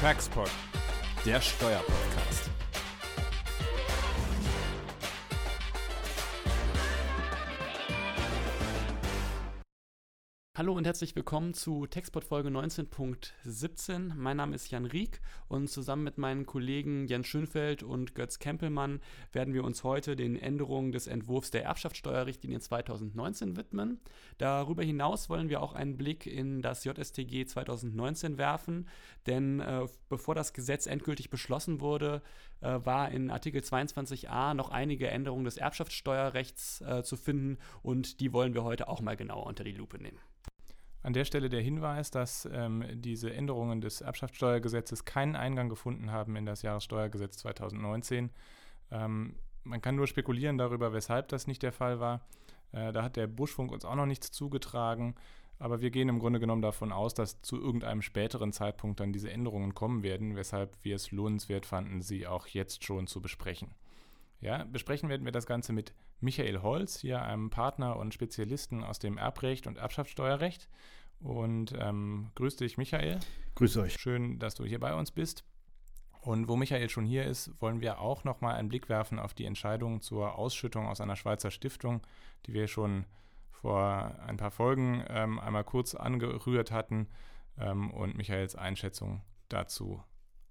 Taxpod, der Steuerpodcast. Hallo und herzlich willkommen zu Textport Folge 19.17. Mein Name ist Jan Rieck und zusammen mit meinen Kollegen Jens Schönfeld und Götz Kempelmann werden wir uns heute den Änderungen des Entwurfs der Erbschaftssteuerrichtlinie 2019 widmen. Darüber hinaus wollen wir auch einen Blick in das JSTG 2019 werfen, denn äh, bevor das Gesetz endgültig beschlossen wurde, äh, war in Artikel 22a noch einige Änderungen des Erbschaftssteuerrechts äh, zu finden und die wollen wir heute auch mal genauer unter die Lupe nehmen. An der Stelle der Hinweis, dass ähm, diese Änderungen des Erbschaftssteuergesetzes keinen Eingang gefunden haben in das Jahressteuergesetz 2019. Ähm, man kann nur spekulieren darüber, weshalb das nicht der Fall war. Äh, da hat der Buschfunk uns auch noch nichts zugetragen. Aber wir gehen im Grunde genommen davon aus, dass zu irgendeinem späteren Zeitpunkt dann diese Änderungen kommen werden, weshalb wir es lohnenswert fanden, sie auch jetzt schon zu besprechen. Ja, besprechen werden wir das Ganze mit Michael Holz, hier einem Partner und Spezialisten aus dem Erbrecht und Erbschaftssteuerrecht. Und ähm, grüß dich, Michael. Grüß euch. Schön, dass du hier bei uns bist. Und wo Michael schon hier ist, wollen wir auch nochmal einen Blick werfen auf die Entscheidung zur Ausschüttung aus einer Schweizer Stiftung, die wir schon vor ein paar Folgen ähm, einmal kurz angerührt hatten ähm, und Michaels Einschätzung dazu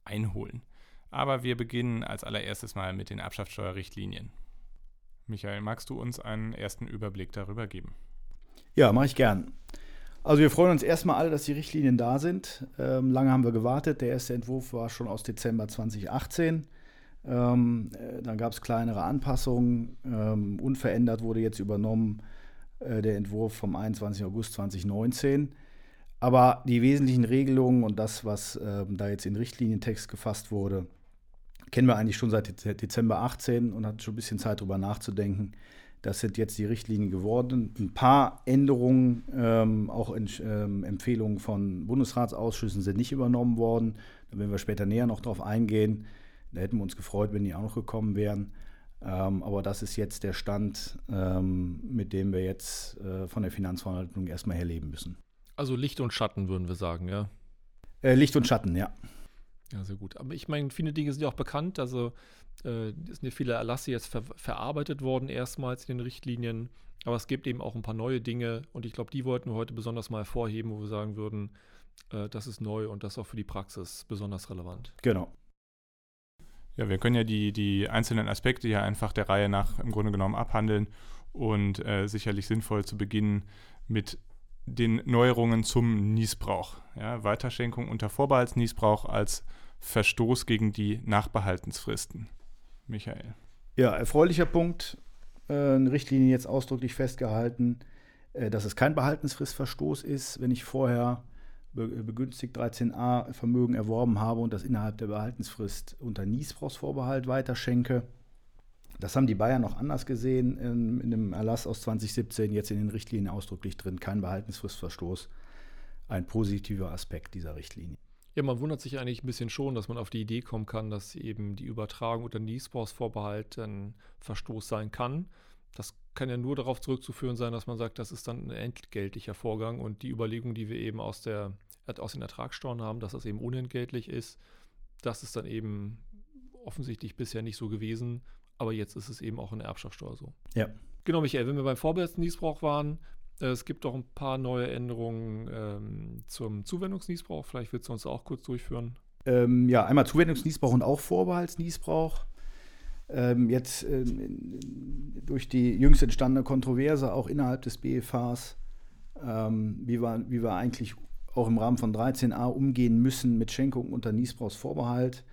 einholen. Aber wir beginnen als allererstes mal mit den Erbschaftssteuerrichtlinien. Michael, magst du uns einen ersten Überblick darüber geben? Ja, mache ich gern. Also wir freuen uns erstmal alle, dass die Richtlinien da sind. Ähm, lange haben wir gewartet. Der erste Entwurf war schon aus Dezember 2018. Ähm, äh, dann gab es kleinere Anpassungen. Ähm, unverändert wurde jetzt übernommen äh, der Entwurf vom 21. August 2019. Aber die wesentlichen Regelungen und das, was ähm, da jetzt in Richtlinientext gefasst wurde, kennen wir eigentlich schon seit Dezember 18 und hatten schon ein bisschen Zeit darüber nachzudenken. Das sind jetzt die Richtlinien geworden. Ein paar Änderungen, ähm, auch in, ähm, Empfehlungen von Bundesratsausschüssen sind nicht übernommen worden. Da werden wir später näher noch drauf eingehen. Da hätten wir uns gefreut, wenn die auch noch gekommen wären. Ähm, aber das ist jetzt der Stand, ähm, mit dem wir jetzt äh, von der Finanzverwaltung erstmal herleben müssen. Also Licht und Schatten würden wir sagen, ja? Äh, Licht und Schatten, ja. Ja, sehr gut. Aber ich meine, viele Dinge sind ja auch bekannt. Also äh, es sind ja viele Erlasse jetzt ver verarbeitet worden, erstmals in den Richtlinien. Aber es gibt eben auch ein paar neue Dinge und ich glaube, die wollten wir heute besonders mal hervorheben, wo wir sagen würden, äh, das ist neu und das ist auch für die Praxis besonders relevant. Genau. Ja, wir können ja die, die einzelnen Aspekte ja einfach der Reihe nach im Grunde genommen abhandeln und äh, sicherlich sinnvoll zu beginnen mit den Neuerungen zum Niesbrauch. Ja, Weiterschenkung unter Vorbehaltsniesbrauch als Verstoß gegen die Nachbehaltensfristen. Michael. Ja, erfreulicher Punkt. Äh, eine Richtlinie jetzt ausdrücklich festgehalten, äh, dass es kein Behaltensfristverstoß ist, wenn ich vorher begünstigt 13a Vermögen erworben habe und das innerhalb der Behaltensfrist unter Niesbrauchsvorbehalt weiterschenke. Das haben die Bayern noch anders gesehen in, in dem Erlass aus 2017, jetzt in den Richtlinien ausdrücklich drin. Kein Behaltensfristverstoß. Ein positiver Aspekt dieser Richtlinie. Ja, man wundert sich eigentlich ein bisschen schon, dass man auf die Idee kommen kann, dass eben die Übertragung unter Niesbrauchsvorbehalt ein Verstoß sein kann. Das kann ja nur darauf zurückzuführen sein, dass man sagt, das ist dann ein entgeltlicher Vorgang und die Überlegung, die wir eben aus, der, aus den Ertragssteuern haben, dass das eben unentgeltlich ist, das ist dann eben offensichtlich bisher nicht so gewesen. Aber jetzt ist es eben auch in der Erbschaftssteuer so. Ja. Genau, Michael, wenn wir beim Vorbehaltsniesbrauch waren, äh, es gibt auch ein paar neue Änderungen ähm, zum Zuwendungsniesbrauch. Vielleicht willst du uns auch kurz durchführen. Ähm, ja, einmal Zuwendungsniesbrauch und auch Vorbehaltsniesbrauch. Ähm, jetzt ähm, durch die jüngst entstandene Kontroverse auch innerhalb des BFHs, ähm, wie, wir, wie wir eigentlich auch im Rahmen von 13a umgehen müssen mit Schenkungen unter Niesbrauchsvorbehalt.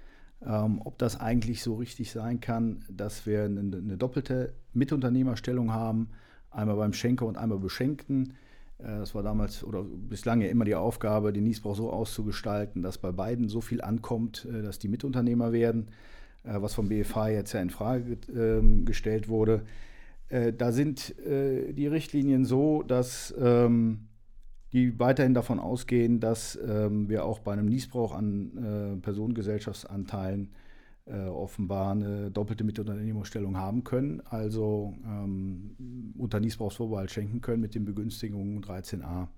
Ähm, ob das eigentlich so richtig sein kann, dass wir eine, eine, doppelte Mitunternehmerstellung haben, einmal beim Schenker und einmal Beschenkten. Äh, das war damals oder bislang ja immer die Aufgabe, den Niesbrauch so auszugestalten, dass bei beiden so viel ankommt, äh, dass die Mitunternehmer werden, äh, was vom BFH jetzt ja in Frage ähm, gestellt wurde. Äh, da sind äh, die Richtlinien so, dass ähm, die weiterhin davon ausgehen, dass ähm, wir auch bei einem Niesbrauch an äh, Personengesellschaftsanteilen äh, offenbar eine doppelte Mitunternehmerstellung haben können, also ähm, unter Niesbrauchsvorbehalt schenken können mit den Begünstigungen 13a,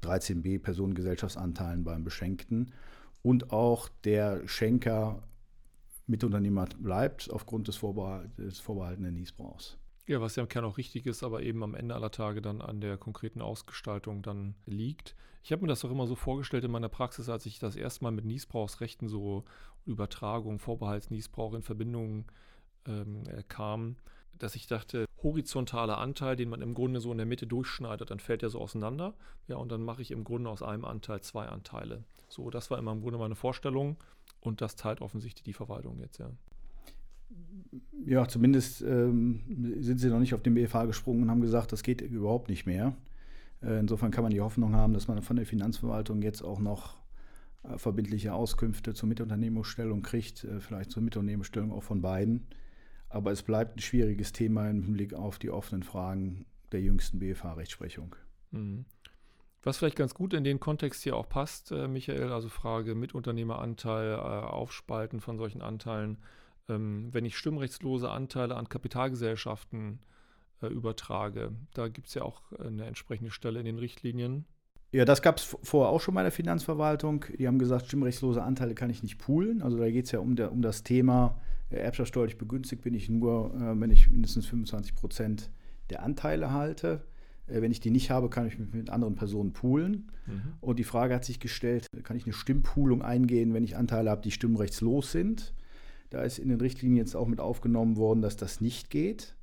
13b Personengesellschaftsanteilen beim Beschenkten und auch der Schenker Mitunternehmer bleibt aufgrund des, Vorbehal des vorbehaltenen Niesbrauchs. Ja, was ja im Kern auch richtig ist, aber eben am Ende aller Tage dann an der konkreten Ausgestaltung dann liegt. Ich habe mir das auch immer so vorgestellt in meiner Praxis, als ich das erste Mal mit Niesbrauchsrechten, so Übertragung, Vorbehaltsniesbrauch in Verbindung ähm, kam, dass ich dachte, horizontaler Anteil, den man im Grunde so in der Mitte durchschneidet, dann fällt er so auseinander. Ja, und dann mache ich im Grunde aus einem Anteil zwei Anteile. So, das war immer im Grunde meine Vorstellung und das teilt offensichtlich die Verwaltung jetzt, ja. Ja, zumindest ähm, sind sie noch nicht auf den BFH gesprungen und haben gesagt, das geht überhaupt nicht mehr. Äh, insofern kann man die Hoffnung haben, dass man von der Finanzverwaltung jetzt auch noch äh, verbindliche Auskünfte zur Mitunternehmungsstellung kriegt, äh, vielleicht zur Mitunternehmungsstellung auch von beiden. Aber es bleibt ein schwieriges Thema im Hinblick auf die offenen Fragen der jüngsten BFH-Rechtsprechung. Mhm. Was vielleicht ganz gut in den Kontext hier auch passt, äh, Michael, also Frage Mitunternehmeranteil, äh, Aufspalten von solchen Anteilen. Ähm, wenn ich stimmrechtslose Anteile an Kapitalgesellschaften äh, übertrage, da gibt es ja auch eine entsprechende Stelle in den Richtlinien. Ja, das gab es vorher auch schon bei der Finanzverwaltung. Die haben gesagt, stimmrechtslose Anteile kann ich nicht poolen. Also da geht es ja um, der, um das Thema, erbschaftssteuerlich begünstigt bin ich nur, äh, wenn ich mindestens 25 Prozent der Anteile halte. Äh, wenn ich die nicht habe, kann ich mich mit anderen Personen poolen. Mhm. Und die Frage hat sich gestellt, kann ich eine Stimmpoolung eingehen, wenn ich Anteile habe, die stimmrechtslos sind? Da ist in den Richtlinien jetzt auch mit aufgenommen worden, dass das nicht geht.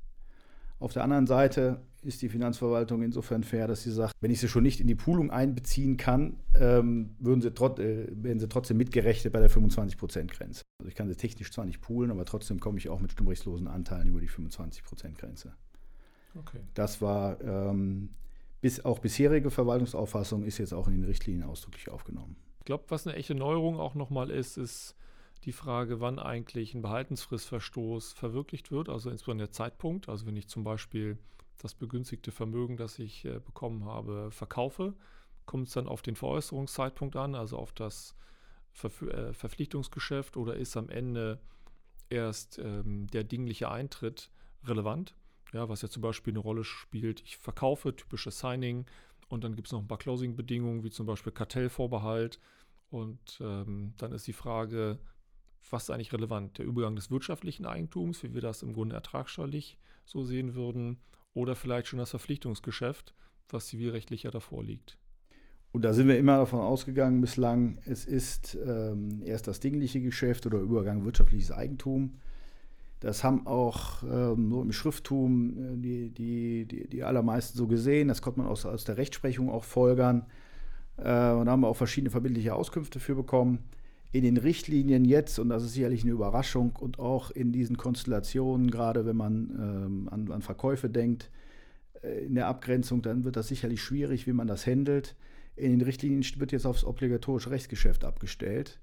Auf der anderen Seite ist die Finanzverwaltung insofern fair, dass sie sagt, wenn ich sie schon nicht in die Poolung einbeziehen kann, ähm, würden sie trot, äh, werden sie trotzdem mitgerechnet bei der 25%-Grenze. Also ich kann sie technisch zwar nicht poolen, aber trotzdem komme ich auch mit stimmrechtslosen Anteilen über die 25%-Grenze. Okay. Das war ähm, bis, auch bisherige Verwaltungsauffassung ist jetzt auch in den Richtlinien ausdrücklich aufgenommen. Ich glaube, was eine echte Neuerung auch nochmal ist, ist die Frage, wann eigentlich ein Behaltensfristverstoß verwirklicht wird, also insbesondere der Zeitpunkt. Also wenn ich zum Beispiel das begünstigte Vermögen, das ich äh, bekommen habe, verkaufe, kommt es dann auf den Veräußerungszeitpunkt an, also auf das Verf äh, Verpflichtungsgeschäft oder ist am Ende erst ähm, der dingliche Eintritt relevant? Ja, was ja zum Beispiel eine Rolle spielt, ich verkaufe, typisches Signing und dann gibt es noch ein paar Closing-Bedingungen, wie zum Beispiel Kartellvorbehalt. Und ähm, dann ist die Frage, was ist eigentlich relevant? Der Übergang des wirtschaftlichen Eigentums, wie wir das im Grunde ertragsteuerlich so sehen würden, oder vielleicht schon das Verpflichtungsgeschäft, was zivilrechtlich ja davor liegt. Und da sind wir immer davon ausgegangen bislang, es ist ähm, erst das dingliche Geschäft oder Übergang wirtschaftliches Eigentum. Das haben auch ähm, so im Schrifttum äh, die, die, die, die, allermeisten so gesehen. Das konnte man aus, aus der Rechtsprechung auch folgern. Äh, und da haben wir auch verschiedene verbindliche Auskünfte für bekommen in den Richtlinien jetzt, und das ist sicherlich eine Überraschung, und auch in diesen Konstellationen, gerade wenn man ähm, an, an, Verkäufe denkt, äh, in der Abgrenzung, dann wird das sicherlich schwierig, wie man das handelt. In den Richtlinien wird jetzt aufs obligatorische Rechtsgeschäft abgestellt,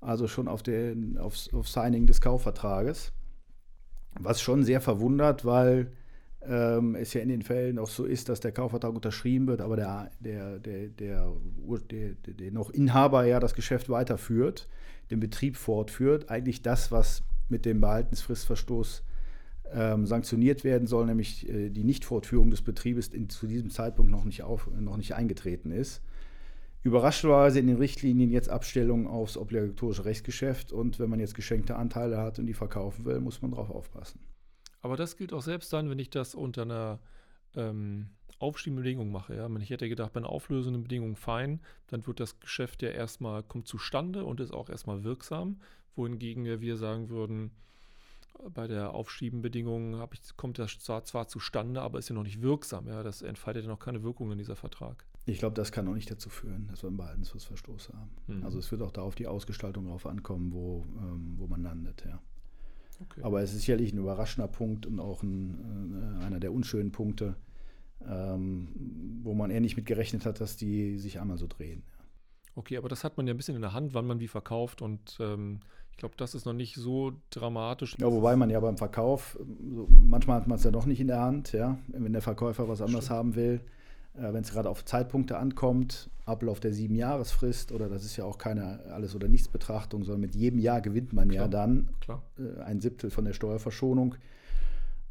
also schon auf den, aufs, auf Signing des Kaufvertrages. Was schon sehr verwundert, weil ähm, es ja in den Fällen auch so ist, dass der Kaufvertrag unterschrieben wird, aber der, der, der, der, der, der noch Inhaber ja das Geschäft weiterführt, den Betrieb fortführt. Eigentlich das, was mit dem Behaltensfristverstoß ähm, sanktioniert werden soll, nämlich äh, die Nichtfortführung des Betriebes in, zu diesem Zeitpunkt noch nicht, auf, noch nicht eingetreten ist. Überraschenderweise in den Richtlinien jetzt Abstellung aufs obligatorische Rechtsgeschäft und wenn man jetzt geschenkte Anteile hat und die verkaufen will, muss man darauf aufpassen. Aber das gilt auch selbst dann, wenn ich das unter einer ähm, aufschiebenden Bedingung mache. Ja? Ich hätte gedacht, bei einer auflösenden Bedingung fein, dann wird das Geschäft ja erstmal, kommt zustande und ist auch erstmal wirksam. Wohingegen wir sagen würden, bei der Aufschiebenbedingung ich, kommt das zwar, zwar zustande, aber ist ja noch nicht wirksam. Ja? Das entfaltet ja noch keine Wirkung in dieser Vertrag. Ich glaube, das kann auch nicht dazu führen, dass wir einen Behaltensfristverstoß haben. Mhm. Also es wird auch da auf die Ausgestaltung drauf ankommen, wo, ähm, wo man landet, ja. Okay. Aber es ist sicherlich ein überraschender Punkt und auch ein, äh, einer der unschönen Punkte, ähm, wo man eher nicht mit gerechnet hat, dass die sich einmal so drehen. Okay, aber das hat man ja ein bisschen in der Hand, wann man wie verkauft und ähm, ich glaube, das ist noch nicht so dramatisch. Ja, wobei man ja beim Verkauf, so, manchmal hat man es ja doch nicht in der Hand, ja, wenn der Verkäufer was anderes Stimmt. haben will wenn es gerade auf Zeitpunkte ankommt, Ablauf der sieben Jahresfrist oder das ist ja auch keine Alles- oder Nichts-Betrachtung, sondern mit jedem Jahr gewinnt man Klar. ja dann äh, ein Siebtel von der Steuerverschonung.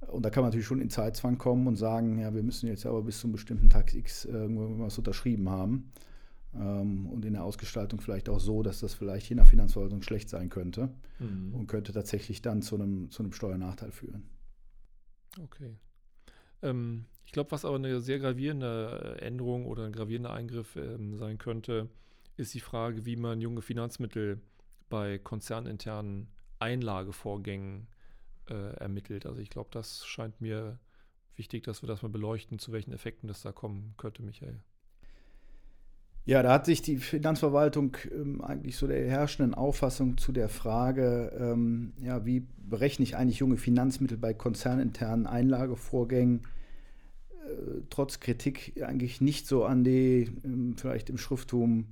Und da kann man natürlich schon in Zeitzwang kommen und sagen, ja, wir müssen jetzt aber bis zum bestimmten Tag X irgendwas unterschrieben haben. ähm, und in der Ausgestaltung vielleicht auch so, dass das vielleicht je nach Finanzverwaltung schlecht sein könnte mhm. und könnte tatsächlich dann zu einem, zu einem Steuernachteil führen. Okay. Ähm, ich glaube, was aber eine sehr gravierende Änderung oder ein gravierender Eingriff ähm, sein könnte, ist die Frage, wie man junge Finanzmittel bei konzerninternen Einlagevorgängen äh, ermittelt. Also ich glaube, das scheint mir wichtig, dass wir das mal beleuchten, zu welchen Effekten das da kommen könnte, Michael. Ja, da hat sich die Finanzverwaltung ähm, eigentlich so der herrschenden Auffassung zu der Frage, ähm, ja, wie berechne ich eigentlich junge Finanzmittel bei konzerninternen Einlagevorgängen, äh, trotz Kritik eigentlich nicht so an die ähm, vielleicht im Schrifttum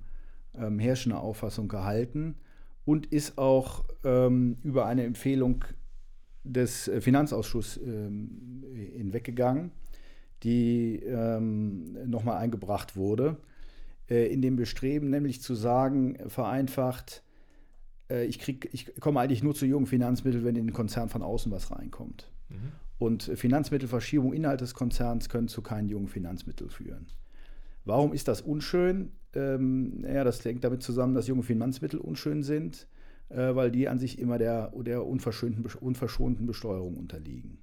ähm, herrschende Auffassung gehalten und ist auch ähm, über eine Empfehlung des äh, Finanzausschusses hinweggegangen, die nochmal eingebracht wurde äh, in dem Bestreben, nämlich zu sagen, vereinfacht, äh, ich, krieg, ich komme eigentlich nur zu jungen Finanzmitteln, wenn in den Konzern von außen was reinkommt. Mhm. Und Finanzmittelverschiebung innerhalb des Konzerns können zu keinen jungen Finanzmitteln führen. Warum ist das unschön? Ähm, ja, das hängt damit zusammen, dass junge Finanzmittel unschön sind, äh, weil die an sich immer der, der unverschonten Besteuerung unterliegen.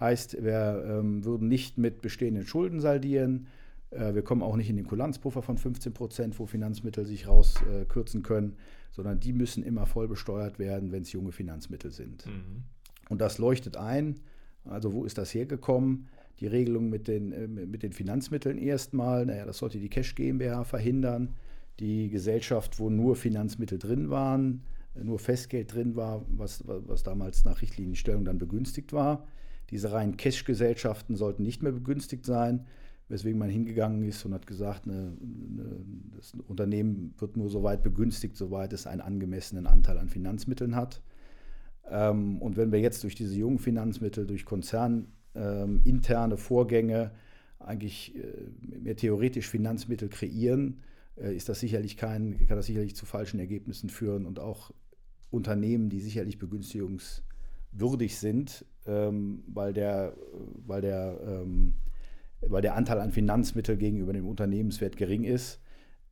Heißt, wir ähm, würden nicht mit bestehenden Schulden saldieren, äh, wir kommen auch nicht in den Kulanzpuffer von 15 Prozent, wo Finanzmittel sich rauskürzen können, sondern die müssen immer voll besteuert werden, wenn es junge Finanzmittel sind. Mhm. Und das leuchtet ein. Also wo ist das hergekommen? Die Regelung mit den, äh, mit den Finanzmitteln erstmal, naja, das sollte die Cash GmbH verhindern. Die Gesellschaft, wo nur Finanzmittel drin waren, nur Festgeld drin war, was, was damals nach Richtlinienstellung dann begünstigt war. Diese reinen Cash-Gesellschaften sollten nicht mehr begünstigt sein weswegen man hingegangen ist und hat gesagt, eine, eine, das Unternehmen wird nur so weit begünstigt, soweit es einen angemessenen Anteil an Finanzmitteln hat. Ähm, und wenn wir jetzt durch diese jungen Finanzmittel, durch konzerninterne ähm, Vorgänge eigentlich äh, mehr theoretisch Finanzmittel kreieren, äh, ist das sicherlich kein, kann das sicherlich zu falschen Ergebnissen führen und auch Unternehmen, die sicherlich begünstigungswürdig sind, ähm, weil der, weil der ähm, weil der Anteil an Finanzmitteln gegenüber dem Unternehmenswert gering ist,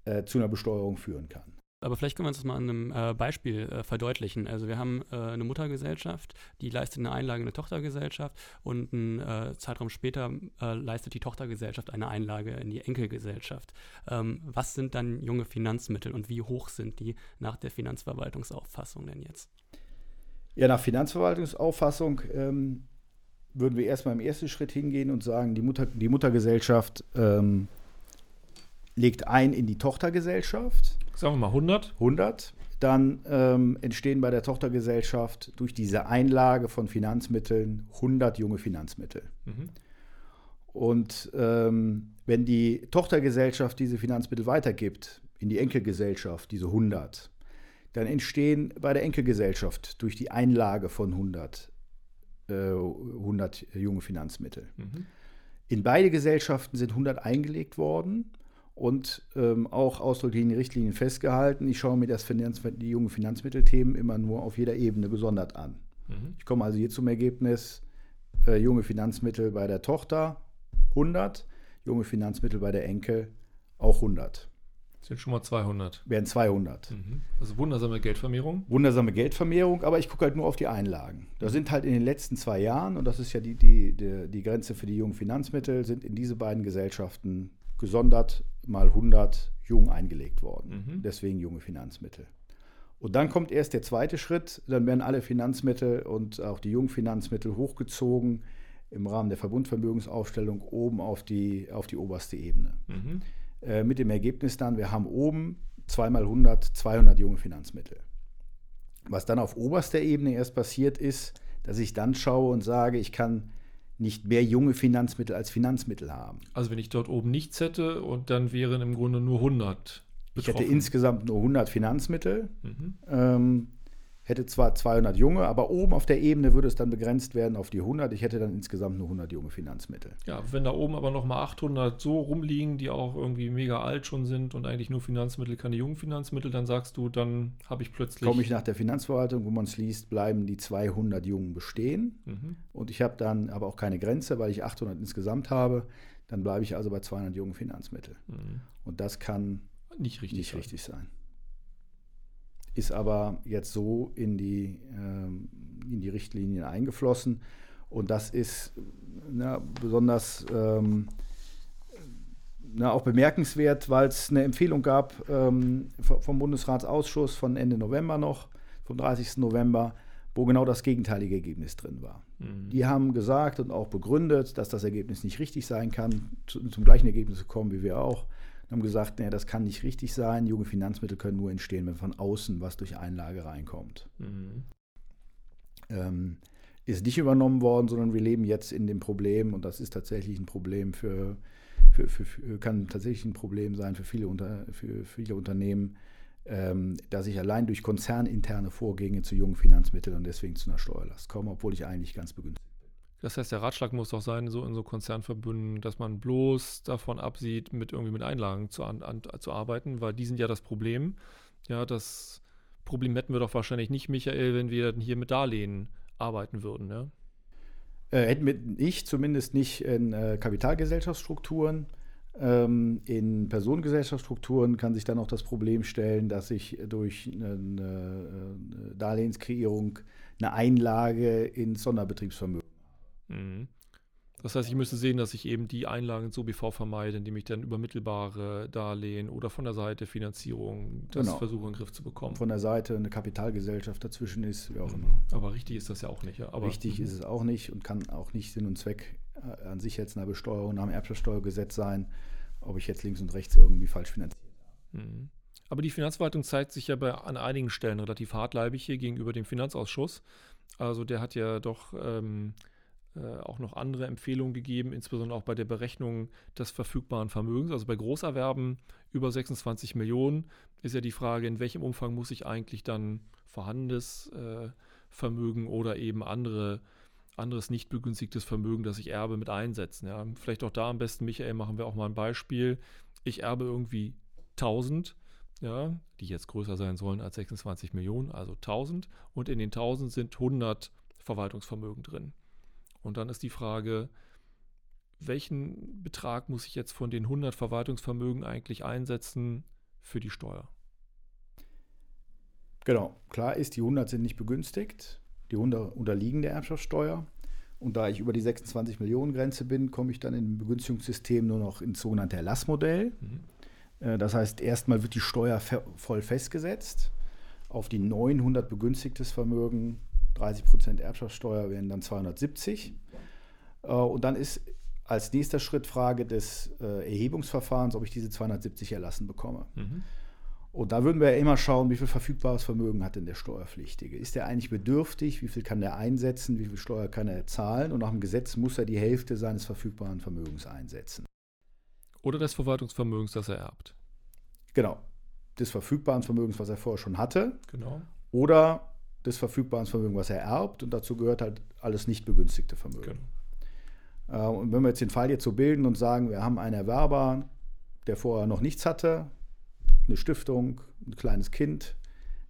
äh, zu einer Besteuerung führen kann. Aber vielleicht können wir uns das mal an einem äh, Beispiel äh, verdeutlichen. Also wir haben äh, eine Muttergesellschaft, die leistet eine Einlage in eine Tochtergesellschaft und einen äh, Zeitraum später äh, leistet die Tochtergesellschaft eine Einlage in die Enkelgesellschaft. Ähm, was sind dann junge Finanzmittel und wie hoch sind die nach der Finanzverwaltungsauffassung denn jetzt? Ja, nach Finanzverwaltungsauffassung ähm, würden wir erstmal im ersten Schritt hingehen und sagen, die, Mutter, die Muttergesellschaft ähm, legt ein in die Tochtergesellschaft. Sagen wir mal 100. 100. Dann ähm, entstehen bei der Tochtergesellschaft durch diese Einlage von Finanzmitteln 100 junge Finanzmittel. Mhm. Und ähm, wenn die Tochtergesellschaft diese Finanzmittel weitergibt in die Enkelgesellschaft, diese 100, dann entstehen bei der Enkelgesellschaft durch die Einlage von 100 100 äh, junge Finanzmittel. Mhm. In beide Gesellschaften sind 100 eingelegt worden und ähm, auch ausdrücklich in den Richtlinien festgehalten. Ich schaue mir das Finanz die jungen Finanzmittelthemen immer nur auf jeder Ebene gesondert an. Mhm. Ich komme also hier zum Ergebnis, äh, junge Finanzmittel bei der Tochter 100, junge Finanzmittel bei der Enkel auch 100. Sind schon mal 200. Wären 200. Mhm. Also wundersame Geldvermehrung. Wundersame Geldvermehrung, aber ich gucke halt nur auf die Einlagen. Da sind halt in den letzten zwei Jahren, und das ist ja die, die, die, die Grenze für die jungen Finanzmittel, sind in diese beiden Gesellschaften gesondert mal 100 jung eingelegt worden. Mhm. Deswegen junge Finanzmittel. Und dann kommt erst der zweite Schritt, dann werden alle Finanzmittel und auch die jungen Finanzmittel hochgezogen im Rahmen der Verbundvermögensaufstellung oben auf die, auf die oberste Ebene. Mhm. Äh, mit dem Ergebnis dann, wir haben oben zweimal 100, 200 junge Finanzmittel. Was dann auf oberster Ebene erst passiert ist, dass ich dann schaue und sage, ich kann nicht mehr junge Finanzmittel als Finanzmittel haben. Also wenn ich dort oben nichts hätte und dann wären im Grunde nur 100 betroffen. Ich hätte insgesamt nur 100 Finanzmittel. Mhm. Ähm, hätte zwar 200 junge, aber oben auf der Ebene würde es dann begrenzt werden auf die 100. Ich hätte dann insgesamt nur 100 junge Finanzmittel. Ja, wenn da oben aber nochmal 800 so rumliegen, die auch irgendwie mega alt schon sind und eigentlich nur Finanzmittel, keine jungen Finanzmittel, dann sagst du, dann habe ich plötzlich. Komme ich nach der Finanzverwaltung, wo man es liest, bleiben die 200 Jungen bestehen. Mhm. Und ich habe dann aber auch keine Grenze, weil ich 800 insgesamt habe. Dann bleibe ich also bei 200 jungen Finanzmittel. Mhm. Und das kann nicht richtig, nicht sein. richtig sein. Ist aber jetzt so in die, ähm, in die Richtlinien eingeflossen. Und das ist na, besonders ähm, na, auch bemerkenswert, weil es eine Empfehlung gab ähm, vom Bundesratsausschuss von Ende November noch, vom 30. November, wo genau das gegenteilige Ergebnis drin war. Mhm. Die haben gesagt und auch begründet, dass das Ergebnis nicht richtig sein kann, zu, zum gleichen Ergebnis gekommen wie wir auch. Und haben gesagt, nee, das kann nicht richtig sein. Junge Finanzmittel können nur entstehen, wenn von außen was durch Einlage reinkommt. Mhm. Ähm, ist nicht übernommen worden, sondern wir leben jetzt in dem Problem und das ist tatsächlich ein Problem für, für, für, für kann tatsächlich ein Problem sein für viele, unter, für viele Unternehmen, ähm, dass ich allein durch konzerninterne Vorgänge zu jungen Finanzmitteln und deswegen zu einer Steuerlast komme, obwohl ich eigentlich ganz begünstigt bin. Das heißt, der Ratschlag muss doch sein, so in so Konzernverbünden, dass man bloß davon absieht, mit irgendwie mit Einlagen zu, an, an, zu arbeiten, weil die sind ja das Problem. Ja, das Problem hätten wir doch wahrscheinlich nicht, Michael, wenn wir hier mit Darlehen arbeiten würden. Ja? Äh, hätten wir nicht, zumindest nicht in äh, Kapitalgesellschaftsstrukturen. Ähm, in Personengesellschaftsstrukturen kann sich dann auch das Problem stellen, dass ich durch eine, eine Darlehenskreierung eine Einlage ins Sonderbetriebsvermögen. Mhm. Das heißt, ich müsste sehen, dass ich eben die Einlagen ins OBV vermeide, indem ich dann über mittelbare Darlehen oder von der Seite Finanzierung das genau. versuche in den Griff zu bekommen. Von der Seite eine Kapitalgesellschaft dazwischen ist, wie auch mhm. immer. Aber richtig ist das ja auch nicht. Ja. Aber, richtig mhm. ist es auch nicht und kann auch nicht Sinn und Zweck äh, an sich jetzt einer Besteuerung nach dem Erbschaftssteuergesetz sein, ob ich jetzt links und rechts irgendwie falsch finanziert habe. Mhm. Aber die Finanzverwaltung zeigt sich ja bei, an einigen Stellen relativ hartleibig hier gegenüber dem Finanzausschuss. Also der hat ja doch ähm, äh, auch noch andere Empfehlungen gegeben, insbesondere auch bei der Berechnung des verfügbaren Vermögens. Also bei Großerwerben über 26 Millionen ist ja die Frage, in welchem Umfang muss ich eigentlich dann vorhandenes äh, Vermögen oder eben andere, anderes nicht begünstigtes Vermögen, das ich erbe, mit einsetzen. Ja. Vielleicht auch da am besten, Michael, machen wir auch mal ein Beispiel. Ich erbe irgendwie 1000 ja, die jetzt größer sein sollen als 26 Millionen, also 1000. Und in den 1000 sind 100 Verwaltungsvermögen drin. Und dann ist die Frage, welchen Betrag muss ich jetzt von den 100 Verwaltungsvermögen eigentlich einsetzen für die Steuer? Genau, klar ist, die 100 sind nicht begünstigt. Die 100 unterliegen der Erbschaftssteuer. Und da ich über die 26 Millionen Grenze bin, komme ich dann im Begünstigungssystem nur noch ins sogenannte Erlassmodell. Mhm. Äh, das heißt, erstmal wird die Steuer voll festgesetzt auf die 900 begünstigtes Vermögen 30 Prozent Erbschaftssteuer wären dann 270. Äh, und dann ist als nächster Schritt Frage des äh, Erhebungsverfahrens, ob ich diese 270 erlassen bekomme. Mhm. Und da würden wir ja immer schauen, wie viel verfügbares Vermögen hat denn der Steuerpflichtige? Ist er eigentlich bedürftig? Wie viel kann er einsetzen? Wie viel Steuer kann er zahlen? Und nach dem Gesetz muss er die Hälfte seines verfügbaren Vermögens einsetzen. Oder des Verwaltungsvermögens, das er erbt. Genau. Des verfügbaren Vermögens, was er vorher schon hatte. Genau. Oder des verfügbaren Vermögens, was er erbt. Und dazu gehört halt alles nicht begünstigte Vermögen. Genau. Äh, und wenn wir jetzt den Fall jetzt so bilden und sagen, wir haben einen Erwerber, der vorher noch nichts hatte, eine Stiftung, ein kleines Kind,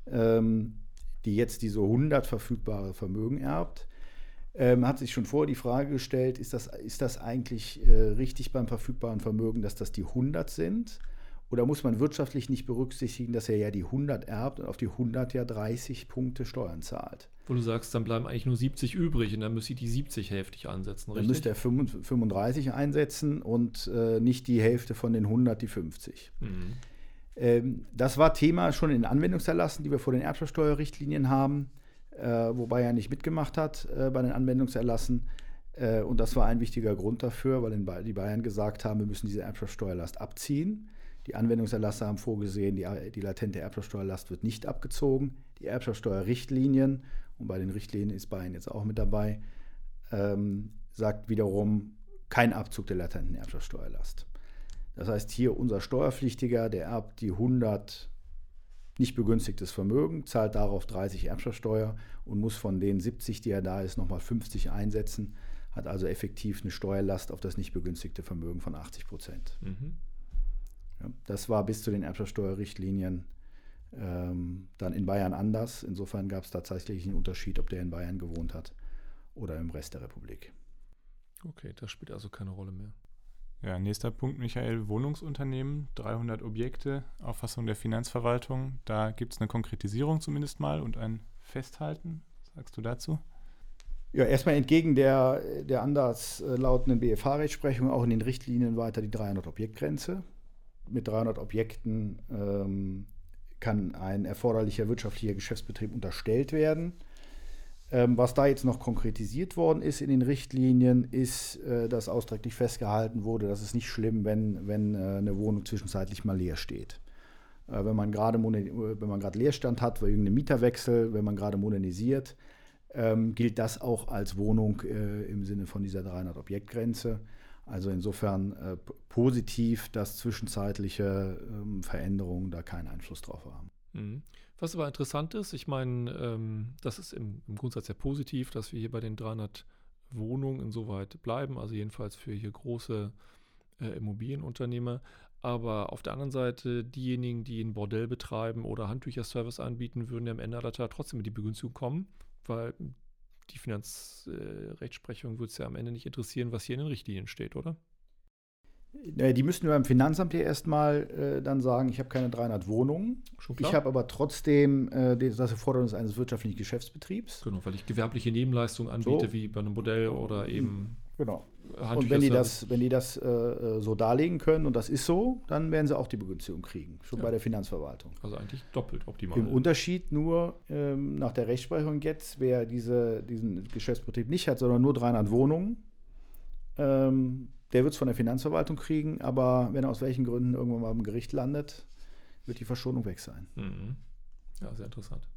ähm, die jetzt diese 100 verfügbare Vermögen erbt, ähm, hat sich schon vorher die Frage gestellt, ist das, ist das eigentlich äh, richtig beim verfügbaren Vermögen, dass das die 100 sind? Oder muss man wirtschaftlich nicht berücksichtigen, dass er ja die 100 erbt und auf die 100 ja 30 Punkte Steuern zahlt? Wo du sagst, dann bleiben eigentlich nur 70 übrig und dann müsste ich die 70 hälftig ansetzen, richtig? Dann müsste er 35 einsetzen und äh, nicht die Hälfte von den 100, die 50. Mhm. Ähm, das war Thema schon in Anwendungserlassen, die wir vor den Erbschaftssteuerrichtlinien haben, äh, wobei er nicht mitgemacht hat äh, bei den Anwendungserlassen. Äh, und das war ein wichtiger Grund dafür, weil die Bayern gesagt haben, wir müssen diese Erbschaftssteuerlast abziehen. Die Anwendungserlasse haben vorgesehen, die, die latente Erbschaftssteuerlast wird nicht abgezogen. Die Erbschaftssteuerrichtlinien, und bei den Richtlinien ist Bayern jetzt auch mit dabei, ähm, sagt wiederum kein Abzug der latenten Erbschaftssteuerlast. Das heißt, hier unser Steuerpflichtiger, der erbt die 100 nicht begünstigtes Vermögen, zahlt darauf 30 Erbschaftssteuer und muss von den 70, die er da ist, nochmal 50 einsetzen, hat also effektiv eine Steuerlast auf das nicht begünstigte Vermögen von 80 Prozent. Mhm. Ja, das war bis zu den Erbschaftssteuerrichtlinien ähm, dann in Bayern anders. Insofern gab es tatsächlich einen Unterschied, ob der in Bayern gewohnt hat oder im Rest der Republik. Okay, das spielt also keine Rolle mehr. Ja, nächster Punkt, Michael, Wohnungsunternehmen, 300 Objekte, Auffassung der Finanzverwaltung. Da gibt es eine Konkretisierung zumindest mal und ein Festhalten. Was sagst du dazu? Ja, erstmal entgegen der, der anders äh, lautenden BFH-Rechtsprechung auch in den Richtlinien weiter die 300-Objektgrenze. Mit 300 Objekten ähm, kann ein erforderlicher wirtschaftlicher Geschäftsbetrieb unterstellt werden. Ähm, was da jetzt noch konkretisiert worden ist in den Richtlinien, ist, äh, dass ausdrücklich festgehalten wurde, dass es nicht schlimm, wenn, wenn äh, eine Wohnung zwischenzeitlich mal leer steht. Äh, wenn man gerade wenn man gerade Leerstand hat, weil irgendein Mieterwechsel, wenn man gerade modernisiert, ähm, gilt das auch als Wohnung äh, im Sinne von dieser 300-Objektgrenze. Also insofern äh, positiv, dass zwischenzeitliche ähm, Veränderungen da keinen Einfluss drauf haben. Mhm. Was aber interessant ist, ich meine, ähm, das ist im, im, Grundsatz sehr positiv, dass wir hier bei den 300 Wohnungen insoweit bleiben, also jedenfalls für hier große äh, Immobilienunternehmer. Aber auf der anderen Seite, diejenigen, die ein Bordell betreiben oder Handtücherservice anbieten, würden ja am Ende der Tat trotzdem mit die Begünstigung kommen, weil die Finanzrechtsprechung äh, wird es ja am Ende nicht interessieren, was hier in den Richtlinien steht, oder? Die müssten beim Finanzamt ja erstmal äh, dann sagen, ich habe keine 300 Wohnungen. Ich habe aber trotzdem äh, das Erfordernis eines wirtschaftlichen Geschäftsbetriebs. Genau, weil ich gewerbliche Nebenleistungen anbiete, so. wie bei einem Modell oder eben. Genau. Und wenn die das, wenn die das äh, äh, so darlegen können und das ist so, dann werden sie auch die Begünstigung kriegen, schon ja. bei der Finanzverwaltung. Also eigentlich doppelt optimal. Im Unterschied nur ähm, nach der Rechtsprechung jetzt, wer diese, diesen Geschäftsbetrieb nicht hat, sondern nur 300 Wohnungen, ähm, der wird es von der Finanzverwaltung kriegen, aber wenn er aus welchen Gründen irgendwann mal im Gericht landet, wird die Verschonung weg sein. Mhm. Ja, sehr interessant.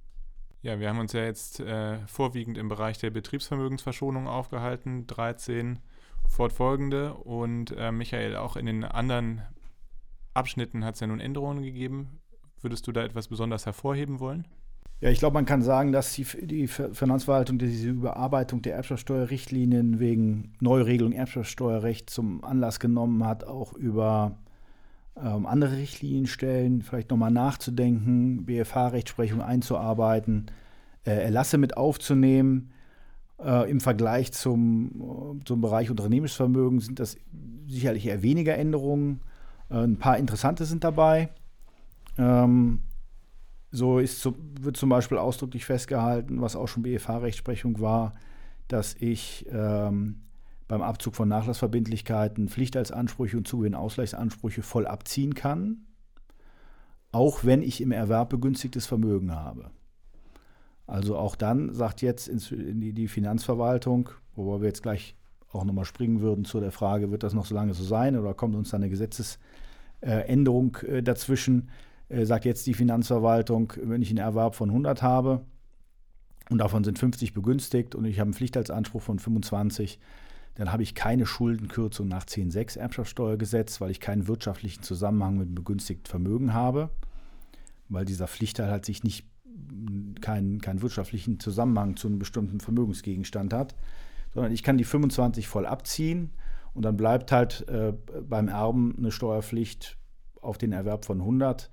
Ja, wir haben uns ja jetzt äh, vorwiegend im Bereich der Betriebsvermögensverschonung aufgehalten, 13 fortfolgende. Und äh, Michael, auch in den anderen Abschnitten hat es ja nun Änderungen gegeben. Würdest du da etwas besonders hervorheben wollen? Ja, ich glaube, man kann sagen, dass die, die Finanzverwaltung diese Überarbeitung der Erbschaftssteuerrichtlinien wegen Neuregelung Erbschaftssteuerrecht zum Anlass genommen hat, auch über ähm, andere Richtlinienstellen vielleicht nochmal nachzudenken, BFH-Rechtsprechung einzuarbeiten, äh, Erlasse mit aufzunehmen. Äh, Im Vergleich zum, zum Bereich Unternehmensvermögen sind das sicherlich eher weniger Änderungen. Äh, ein paar interessante sind dabei. Ähm, so ist, wird zum Beispiel ausdrücklich festgehalten, was auch schon BFH-Rechtsprechung war, dass ich ähm, beim Abzug von Nachlassverbindlichkeiten Pflichtalsansprüche und Zugewinnausgleichsansprüche voll abziehen kann, auch wenn ich im Erwerb begünstigtes Vermögen habe. Also auch dann sagt jetzt die, Finanzverwaltung, wobei wir jetzt gleich auch nochmal springen würden zu der Frage, wird das noch so lange so sein oder kommt uns da eine Gesetzesänderung äh, dazwischen? äh, sagt jetzt die Finanzverwaltung, wenn ich einen Erwerb von 100 habe und davon sind 50 begünstigt und ich habe einen Pflichtheitsanspruch von 25, dann habe ich keine Schuldenkürzung nach 10.6 Erbschaftssteuergesetz, weil ich keinen wirtschaftlichen Zusammenhang mit begünstigtem Vermögen habe, weil dieser Pflichtteil halt sich nicht keinen, keinen wirtschaftlichen Zusammenhang zu einem bestimmten Vermögensgegenstand hat, sondern ich kann die 25 voll abziehen und dann bleibt halt äh, beim Erben eine Steuerpflicht auf den Erwerb von 100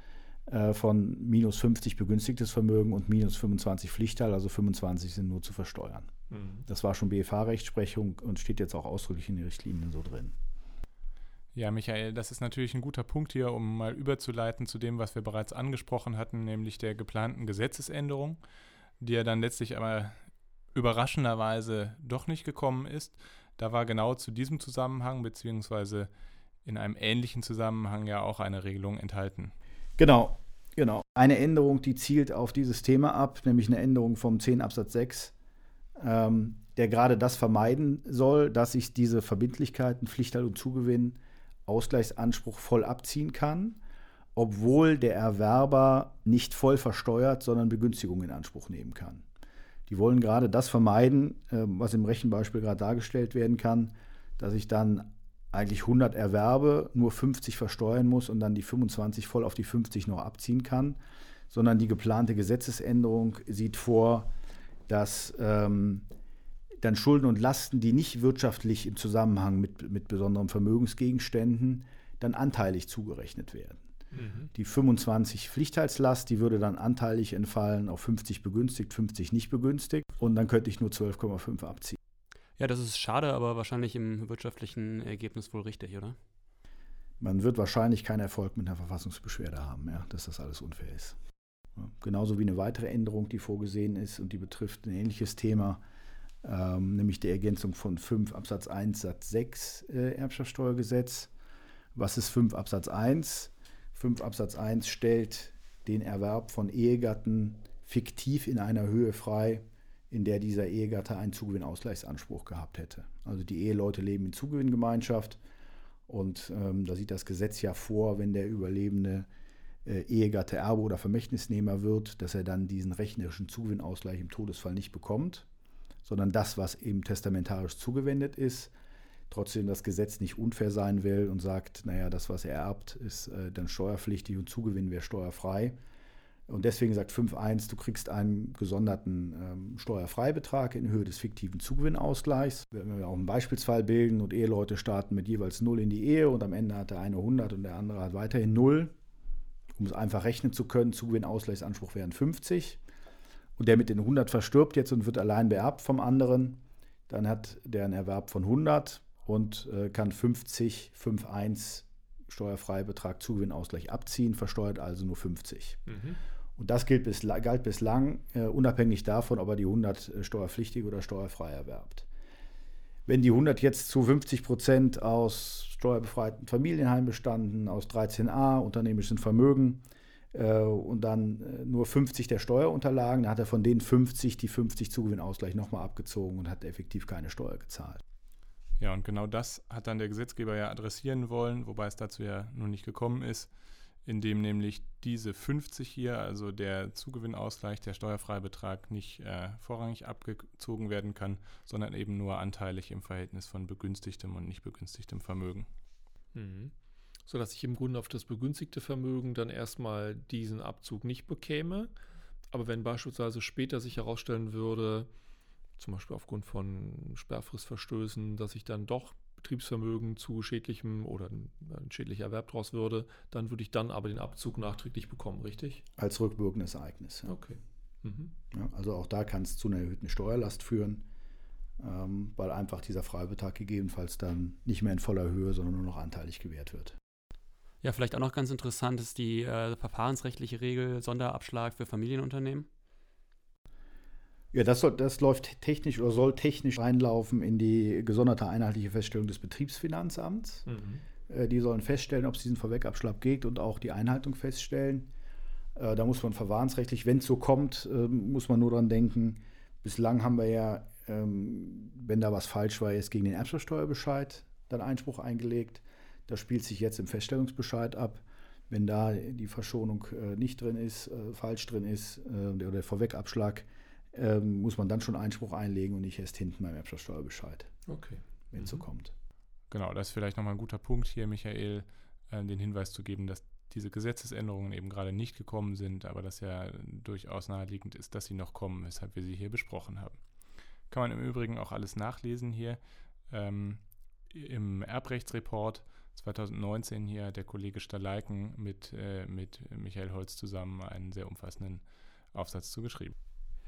äh, von minus 50 begünstigtes Vermögen und minus 25 Pflichtteil, also 25 sind nur zu versteuern. Mhm. Das war schon BFH-Rechtsprechung und steht jetzt auch ausdrücklich in den Richtlinien so drin. Ja, Michael, das ist natürlich ein guter Punkt hier, um mal überzuleiten zu dem, was wir bereits angesprochen hatten, nämlich der geplanten Gesetzesänderung, die ja dann letztlich aber überraschenderweise doch nicht gekommen ist. Da war genau zu diesem Zusammenhang beziehungsweise in einem ähnlichen Zusammenhang ja auch eine Regelung enthalten. Genau, genau. Eine Änderung, die zielt auf dieses Thema ab, nämlich eine Änderung vom 10 Absatz 6, ähm, der gerade das vermeiden soll, dass ich diese Verbindlichkeiten, Pflichtteil und Zugewinn, Ausgleichsanspruch voll abziehen kann, obwohl der Erwerber nicht voll versteuert, sondern Begünstigung in Anspruch nehmen kann. Die wollen gerade das vermeiden, äh, was im Rechenbeispiel gerade dargestellt werden kann, dass ich dann eigentlich 100 erwerbe, nur 50 versteuern muss und dann die 25 voll auf die 50 noch abziehen kann, sondern die geplante Gesetzesänderung sieht vor, dass ähm, dann Schulden und Lasten, die nicht wirtschaftlich im Zusammenhang mit, mit besonderen Vermögensgegenständen, dann anteilig zugerechnet werden. Mhm. Die 25 Pflichtteilslast, die würde dann anteilig entfallen auf 50 begünstigt, 50 nicht begünstigt und dann könnte ich nur 12,5 abziehen. Ja, das ist schade, aber wahrscheinlich im wirtschaftlichen Ergebnis wohl richtig, oder? man wird wahrscheinlich keinen Erfolg mit einer Verfassungsbeschwerde haben, ja, dass das alles unfair ist. Genauso wie eine weitere Änderung, die vorgesehen ist und die betrifft ein ähnliches Thema, ähm, nämlich die Ergänzung von 5 Absatz 1 Satz 6 äh, Erbschaftssteuergesetz. Was ist 5 Absatz 1? 5 Absatz 1 stellt den Erwerb von Ehegatten fiktiv in einer Höhe frei, in der dieser Ehegatte einen Zugewinnausgleichsanspruch gehabt hätte. Also die Eheleute leben in Zugewinngemeinschaft und ähm, da sieht das Gesetz ja vor, wenn der überlebende Ehegatte Erbe oder Vermächtnisnehmer wird, dass er dann diesen rechnerischen Zugewinnausgleich im Todesfall nicht bekommt, sondern das, was eben testamentarisch zugewendet ist, trotzdem das Gesetz nicht unfair sein will und sagt, naja, das, was er erbt, ist äh, dann steuerpflichtig und Zugewinn wäre steuerfrei. Und deswegen sagt 5.1, du kriegst einen gesonderten ähm, Steuerfreibetrag in Höhe des fiktiven Zugewinnausgleichs. Wenn wir auch einen Beispielsfall bilden und Eheleute starten mit jeweils 0 in die Ehe und am Ende hat der eine 100 und der andere hat weiterhin 0, um es einfach rechnen zu können, Zugewinnausgleichsanspruch wären 50. Und der mit den 100 verstirbt jetzt und wird allein beerbt vom anderen, dann hat der einen Erwerb von 100 und äh, kann 50, 5,1 Steuerfreibetrag Zugewinnausgleich abziehen, versteuert also nur 50. Mhm. Und das gilt bis, galt bislang äh, unabhängig davon, ob er die 100 äh, steuerpflichtig oder steuerfrei erwerbt. Wenn die 100 jetzt zu 50 Prozent aus steuerbefreiten Familienheim bestanden, aus 13a, unternehmischen Vermögen, äh, und dann äh, nur 50 der Steuerunterlagen, dann hat er von den 50 die 50 Zugewinnausgleich nochmal abgezogen und hat effektiv keine Steuer gezahlt. Ja, und genau das hat dann der Gesetzgeber ja adressieren wollen, wobei es dazu ja nun nicht gekommen ist, indem nämlich diese 50 hier, also der Zugewinnausgleich, der Steuerfreibetrag, nicht äh, vorrangig abgezogen werden kann, sondern eben nur anteilig im Verhältnis von begünstigtem und nicht begünstigtem Vermögen. Mhm. Sodass ich im Grunde auf das begünstigte Vermögen dann erstmal diesen Abzug nicht bekäme. Aber wenn beispielsweise später sich herausstellen würde, zum Beispiel aufgrund von Sperrfristverstößen, dass ich dann doch Betriebsvermögen zu schädlichem oder ein, schädlicher Erwerb daraus würde, dann würde ich dann aber den Abzug nachträglich bekommen, richtig? Als rückwirkendes Ereignis. Ja. Okay. Mhm. Ja, also auch da kann es zu einer erhöhten Steuerlast führen, ähm, weil einfach dieser Freibetrag gegebenenfalls dann nicht mehr in voller Höhe, sondern nur noch anteilig gewährt wird. Ja, vielleicht auch noch ganz interessant ist die äh, verfahrensrechtliche Regel Sonderabschlag für Familienunternehmen. Ja, das, soll, das läuft technisch oder soll technisch reinlaufen in die gesonderte einheitliche Feststellung des Betriebsfinanzamts. Mhm. Äh, die sollen feststellen, ob es diesen Vorwegabschlag gibt und auch die Einhaltung feststellen. Äh, da muss man verfahrensrechtlich, wenn es so kommt, äh, muss man nur dran denken. Bislang haben wir ja, ähm, wenn da was falsch war, jetzt gegen den Erbschaftssteuerbescheid dann Einspruch eingelegt. Das spielt sich jetzt im Feststellungsbescheid ab. Wenn da die Verschonung äh, nicht drin ist, falsch drin ist, oder der Vorwegabschlag, ähm, muss man dann schon Einspruch einlegen und nicht erst hinten beim Erbschaftssteuerbescheid. Okay. Wenn es mhm. so kommt. Genau, das ist vielleicht nochmal ein guter Punkt hier, Michael, äh, den Hinweis zu geben, dass diese Gesetzesänderungen eben gerade nicht gekommen sind, aber dass ja durchaus naheliegend ist, dass sie noch kommen, weshalb wir sie hier besprochen haben. Kann man im Übrigen auch alles nachlesen hier. Ähm, Im Erbrechtsreport 2019 hier der Kollege Staleiken mit, äh, mit Michael Holz zusammen einen sehr umfassenden Aufsatz zu geschrieben.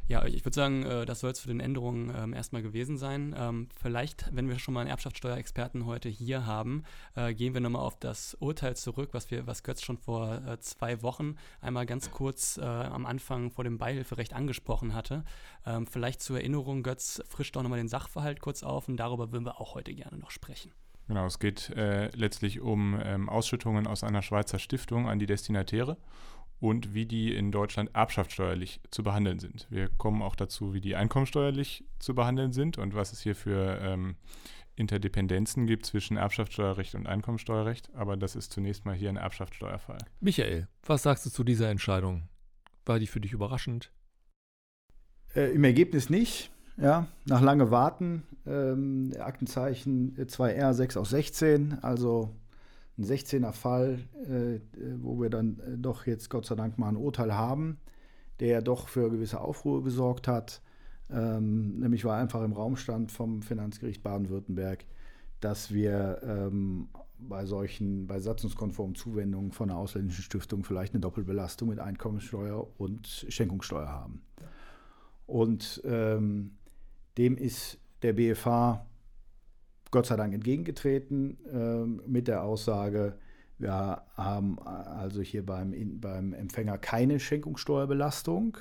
Ja, ich würde sagen, äh, das soll es für den Änderungen ähm, erstmal gewesen sein. Ähm, vielleicht, wenn wir schon mal einen Erbschaftssteuerexperten heute hier haben, äh, gehen wir nochmal auf das Urteil zurück, was wir, was Götz schon vor äh, zwei Wochen einmal ganz kurz am Anfang vor dem Beihilferecht angesprochen hatte. Ähm, vielleicht zur Erinnerung, Götz frischt doch nochmal den Sachverhalt kurz auf und darüber würden wir auch heute gerne noch sprechen. Genau, es geht letztlich um Ausschüttungen aus einer Schweizer Stiftung an die Destinatäre und wie die in Deutschland erbschaftssteuerlich zu behandeln sind. Wir kommen auch dazu, wie die einkommensteuerlich zu behandeln sind und was es hier für ähm, Interdependenzen gibt zwischen Erbschaftssteuerrecht und Einkommensteuerrecht. Aber das ist zunächst mal hier ein Erbschaftssteuerfall. Michael, was sagst du zu dieser Entscheidung? War die für dich überraschend? Äh, Im Ergebnis nicht. Ja, nach lange Warten, ähm, Aktenzeichen 2R 6 aus 16, also ein 16er Fall, äh, wo wir dann äh, doch jetzt Gott sei Dank mal ein Urteil haben, der ja doch für gewisse Aufruhr gesorgt hat. Ähm, nämlich war einfach im Raum stand vom Finanzgericht Baden-Württemberg, dass wir ähm, bei solchen, bei satzungskonformen Zuwendungen von einer ausländischen Stiftung vielleicht eine Doppelbelastung mit Einkommenssteuer und Schenkungssteuer haben. Und ähm, dem ist der BFH Gott sei Dank entgegengetreten äh, mit der Aussage, Wir haben also hier beim, beim Empfänger keine Schenkungssteuerbelastung.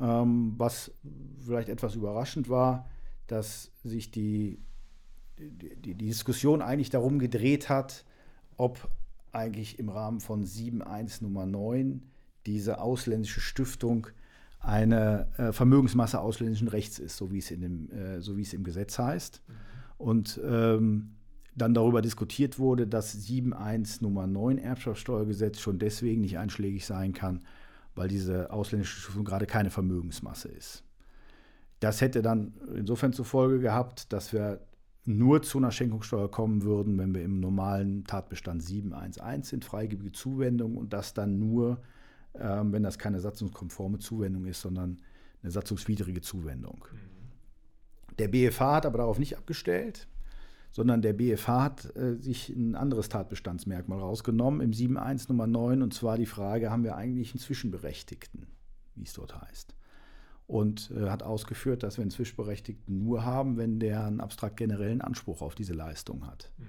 Ähm, was vielleicht etwas überraschend war, dass sich die, die, die, Diskussion eigentlich darum gedreht hat, ob eigentlich im Rahmen von 7.1 Nummer 9 diese ausländische Stiftung eine äh, Vermögensmasse ausländischen Rechts ist, so wie es, in dem, äh, so wie es im Gesetz heißt. Mhm. Und ähm, dann darüber diskutiert wurde, dass 7.1 Nummer 9 Erbschaftssteuergesetz schon deswegen nicht einschlägig sein kann, weil diese ausländische Stiftung gerade keine Vermögensmasse ist. Das hätte dann insofern zur Folge gehabt, dass wir nur zu einer Schenkungssteuer kommen würden, wenn wir im normalen Tatbestand 711 sind, freigebige Zuwendung und das dann nur, ähm, wenn das keine satzungskonforme Zuwendung ist, sondern eine satzungswidrige Zuwendung. Mhm. Der BFH hat aber darauf nicht abgestellt, sondern der BFH hat äh, sich ein anderes Tatbestandsmerkmal rausgenommen im 7.1 Nummer 9 und zwar die Frage, haben wir eigentlich einen Zwischenberechtigten, wie es dort heißt. Und äh, hat ausgeführt, dass wir einen Zwischenberechtigten nur haben, wenn der einen abstrakt generellen Anspruch auf diese Leistung hat. Mhm.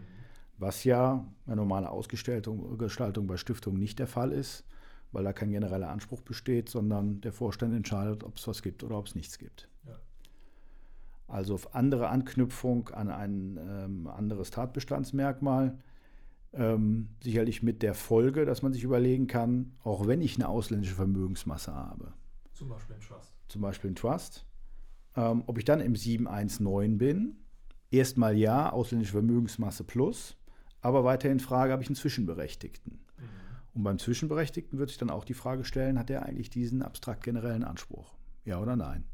Was ja eine normale Ausgestaltung bei Stiftungen nicht der Fall ist, weil da kein genereller Anspruch besteht, sondern der Vorstand entscheidet, ob es was gibt oder ob es nichts gibt. Ja also auf andere Anknüpfung an ein ähm, anderes Tatbestandsmerkmal. Ähm, sicherlich mit der Folge, dass man sich überlegen kann, auch wenn ich eine ausländische Vermögensmasse habe. Zum Beispiel ein Trust. Zum Beispiel ein Trust. Ähm, ob ich dann im 719 bin, erstmal ja, ausländische Vermögensmasse plus, aber weiterhin Frage, habe ich einen Zwischenberechtigten? Mhm. Und beim Zwischenberechtigten wird sich dann auch die Frage stellen, hat er eigentlich diesen abstrakt generellen Anspruch? Ja oder nein?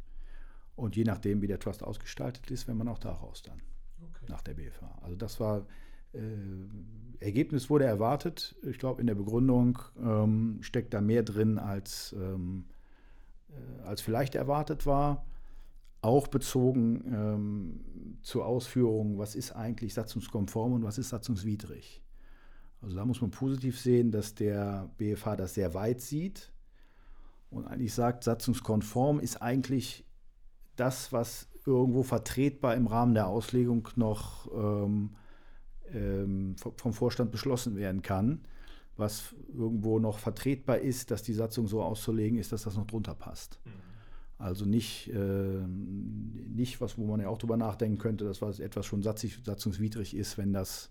Und je nachdem, wie der Trust ausgestaltet ist, wenn man auch daraus dann okay. nach der BFA. Also das war, äh, Ergebnis wurde erwartet. Ich glaube, in der Begründung ähm, steckt da mehr drin, als, ähm, äh, als vielleicht erwartet war. Auch bezogen ähm, zur Ausführung, was ist eigentlich satzungskonform und was ist satzungswidrig. Also da muss man positiv sehen, dass der BFH das sehr weit sieht und eigentlich sagt, satzungskonform ist eigentlich das, was irgendwo vertretbar im Rahmen der Auslegung noch ähm, ähm, vom Vorstand beschlossen werden kann, was irgendwo noch vertretbar ist, dass die Satzung so auszulegen ist, dass das noch drunter passt. Mhm. Also nicht, äh, nicht was, wo man ja auch drüber nachdenken könnte, dass was etwas schon satzig, satzungswidrig ist, wenn das,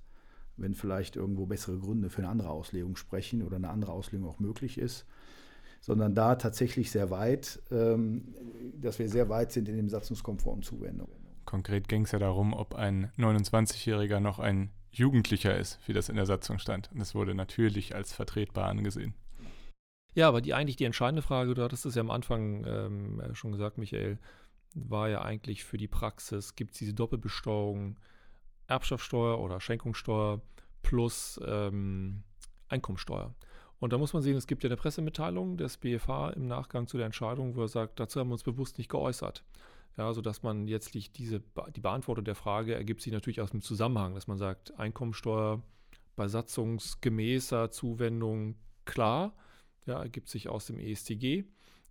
wenn vielleicht irgendwo bessere Gründe für eine andere Auslegung sprechen oder eine andere Auslegung auch möglich ist sondern da tatsächlich sehr weit, ähm, dass wir sehr weit sind in dem satzungskonformen Zuwendung. Konkret ging es ja darum, ob ein 29-Jähriger noch ein Jugendlicher ist, wie das in der Satzung stand. Und das wurde natürlich als vertretbar angesehen. Ja, aber die eigentlich die entscheidende Frage, du hattest es ja am Anfang ähm, schon gesagt, Michael, war ja eigentlich für die Praxis, gibt es diese Doppelbesteuerung, Erbschaftssteuer oder Schenkungssteuer plus ähm, Einkommensteuer. Und da muss man sehen, es gibt ja eine Pressemitteilung des BFH im Nachgang zu der Entscheidung, wo er sagt, dazu haben wir uns bewusst nicht geäußert. Ja, sodass man jetzt diese, die Beantwortung der Frage ergibt sich natürlich aus dem Zusammenhang, dass man sagt, Einkommensteuer bei satzungsgemäßer Zuwendung klar, ja, ergibt sich aus dem ESTG.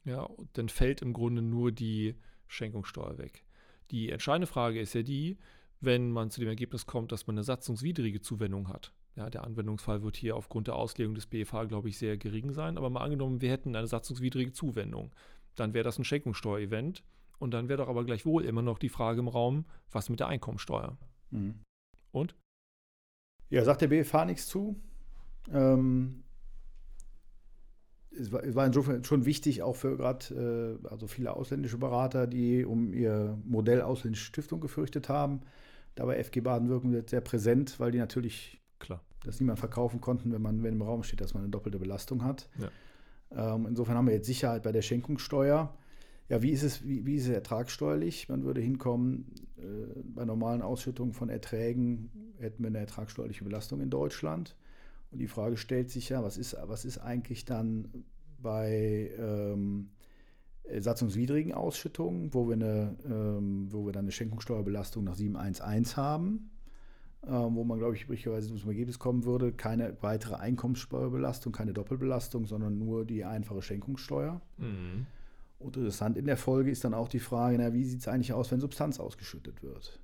Ja, dann fällt im Grunde nur die Schenkungssteuer weg. Die entscheidende Frage ist ja die, wenn man zu dem Ergebnis kommt, dass man eine satzungswidrige Zuwendung hat. Ja, der Anwendungsfall wird hier aufgrund der Auslegung des BFH, glaube ich, sehr gering sein. Aber mal angenommen, wir hätten eine satzungswidrige Zuwendung, dann wäre das ein Schenkungssteuerevent. Und dann wäre doch aber gleichwohl immer noch die Frage im Raum, was mit der Einkommensteuer? Mhm. Und? Ja, sagt der BFH nichts zu. Ähm, es, war, es war, insofern schon wichtig, auch für gerade äh, also viele ausländische Berater, die um ihr Modell ausländische Stiftung gefürchtet haben. Da war FG Baden-Württemberg sehr präsent, weil die natürlich Klar. das niemand verkaufen konnten, wenn man wenn im Raum steht, dass man eine doppelte Belastung hat. Ja. Ähm, insofern haben wir jetzt Sicherheit bei der Schenkungssteuer. Ja, wie ist es, wie, wie ist es ertragssteuerlich? Man würde hinkommen, äh, bei normalen Ausschüttungen von Erträgen hätten wir eine ertragssteuerliche Belastung in Deutschland. Und die Frage stellt sich ja, was ist, was ist eigentlich dann bei ähm, satzungswidrigen Ausschüttungen, wo wir, eine, ähm, wo wir dann eine Schenkungssteuerbelastung nach 711 haben? Ähm, wo man, glaube ich, üblicherweise zum Ergebnis kommen würde, keine weitere Einkommenssteuerbelastung, keine Doppelbelastung, sondern nur die einfache Schenkungssteuer. Mhm. Und interessant in der Folge ist dann auch die Frage, na, wie sieht es eigentlich aus, wenn Substanz ausgeschüttet wird?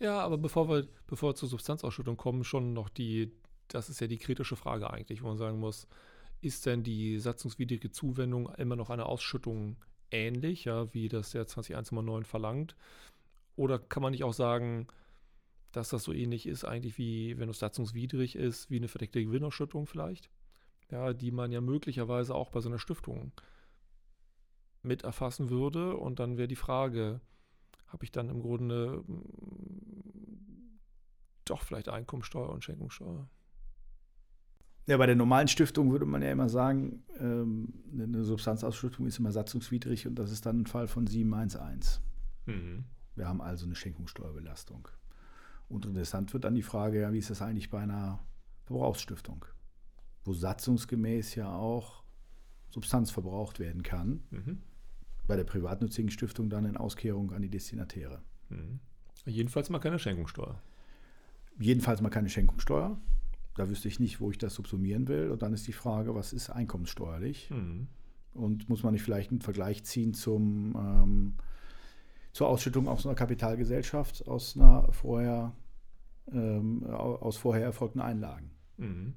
Ja, aber bevor wir, bevor wir zur Substanzausschüttung kommen, schon noch die, das ist ja die kritische Frage eigentlich, wo man sagen muss, ist denn die satzungswidrige Zuwendung immer noch eine Ausschüttung ähnlich, ja, wie das der 20109 verlangt? Oder kann man nicht auch sagen, dass das so ähnlich ist, eigentlich wie, wenn es satzungswidrig ist, wie eine verdeckte Gewinnausschüttung vielleicht? Ja, die man ja möglicherweise auch bei so einer Stiftung mit erfassen würde. Und dann wäre die Frage, habe ich dann im Grunde mm, doch vielleicht Einkommensteuer und Schenkungssteuer? Ja, bei der normalen Stiftung würde man ja immer sagen, ähm, eine Substanzausschüttung ist immer satzungswidrig und das ist dann ein Fall von 711. Mhm. Wir haben also eine Schenkungssteuerbelastung. Und interessant wird dann die Frage, ja, wie ist das eigentlich bei einer Verbrauchsstiftung, wo satzungsgemäß ja auch Substanz verbraucht werden kann. Mhm. Bei der privatnutzigen Stiftung dann in Auskehrung an die Destinatäre. Mhm. Jedenfalls mal keine Schenkungssteuer. Jedenfalls mal keine Schenkungssteuer. Da wüsste ich nicht, wo ich das subsumieren will. Und dann ist die Frage, was ist einkommenssteuerlich? Mhm. Und muss man nicht vielleicht einen Vergleich ziehen zum, ähm, zur Ausschüttung aus einer Kapitalgesellschaft, aus einer vorher, ähm, aus vorher erfolgten Einlagen? Mhm.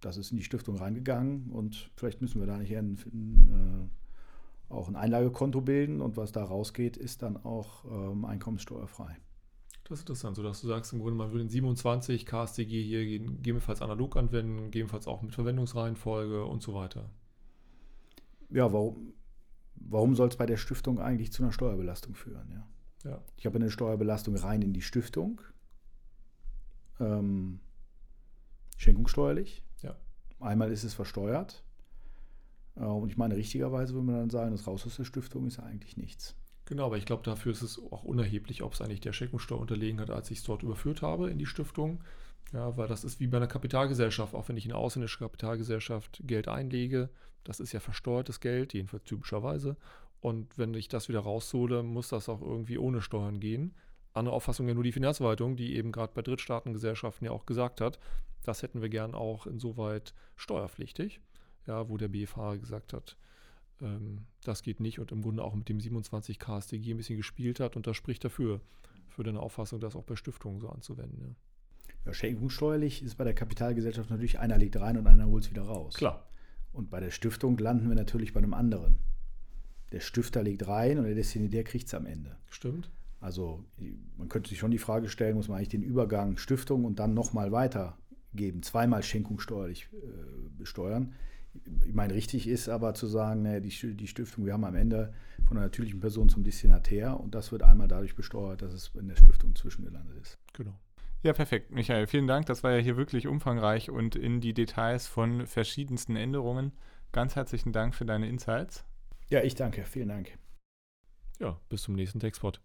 Das ist in die Stiftung reingegangen und vielleicht müssen wir da nicht ein, äh, auch ein Einlagekonto bilden und was da rausgeht, ist dann auch ähm, einkommenssteuerfrei. Das ist interessant, sodass du sagst, im Grunde, man würde den 27 KSTG hier gegebenenfalls analog anwenden, gegebenenfalls auch mit Verwendungsreihenfolge und so weiter. Ja, warum, warum soll es bei der Stiftung eigentlich zu einer Steuerbelastung führen? Ja. ja. Ich habe eine Steuerbelastung rein in die Stiftung, ähm, schenkungssteuerlich. Ja. Einmal ist es versteuert. Äh, und ich meine, richtigerweise würde man dann sagen, das raus aus der Stiftung ist eigentlich nichts. Genau, aber ich glaube, dafür ist es auch unerheblich, ob es eigentlich der Schenkungssteuer unterlegen hat, als ich es dort überführt habe in die Stiftung. Ja, weil das ist wie bei einer Kapitalgesellschaft. Auch wenn ich in eine ausländische Kapitalgesellschaft Geld einlege, das ist ja versteuertes Geld, jedenfalls typischerweise. Und wenn ich das wieder raushole, muss das auch irgendwie ohne Steuern gehen. Andere Auffassung ja nur die Finanzverwaltung, die eben gerade bei Drittstaatengesellschaften ja auch gesagt hat, das hätten wir gern auch insoweit steuerpflichtig. Ja, wo der BFH gesagt hat, ähm, das geht nicht und im Grunde auch mit dem 27 KStG ein bisschen gespielt hat und das spricht dafür, für deine Auffassung, das auch bei Stiftungen so anzuwenden. Ja. Ja, schenkungssteuerlich ist bei der Kapitalgesellschaft natürlich, einer legt rein und einer holt es wieder raus. Klar. Und bei der Stiftung landen wir natürlich bei einem anderen. Der Stifter legt rein und der Destinitär kriegt es am Ende. Stimmt. Also man könnte sich schon die Frage stellen, muss man eigentlich den Übergang Stiftung und dann nochmal weitergeben, zweimal schenkungssteuerlich äh, besteuern ich meine, richtig ist aber zu sagen, ne, die, die Stiftung, wir haben am Ende von einer natürlichen Person zum Destinatär und das wird einmal dadurch besteuert, dass es in der Stiftung zwischengelandet ist. Genau. Ja, perfekt. Michael, vielen Dank. Das war ja hier wirklich umfangreich und in die Details von verschiedensten Änderungen. Ganz herzlichen Dank für deine Insights. Ja, ich danke. Vielen Dank. Ja, bis zum nächsten Textpot.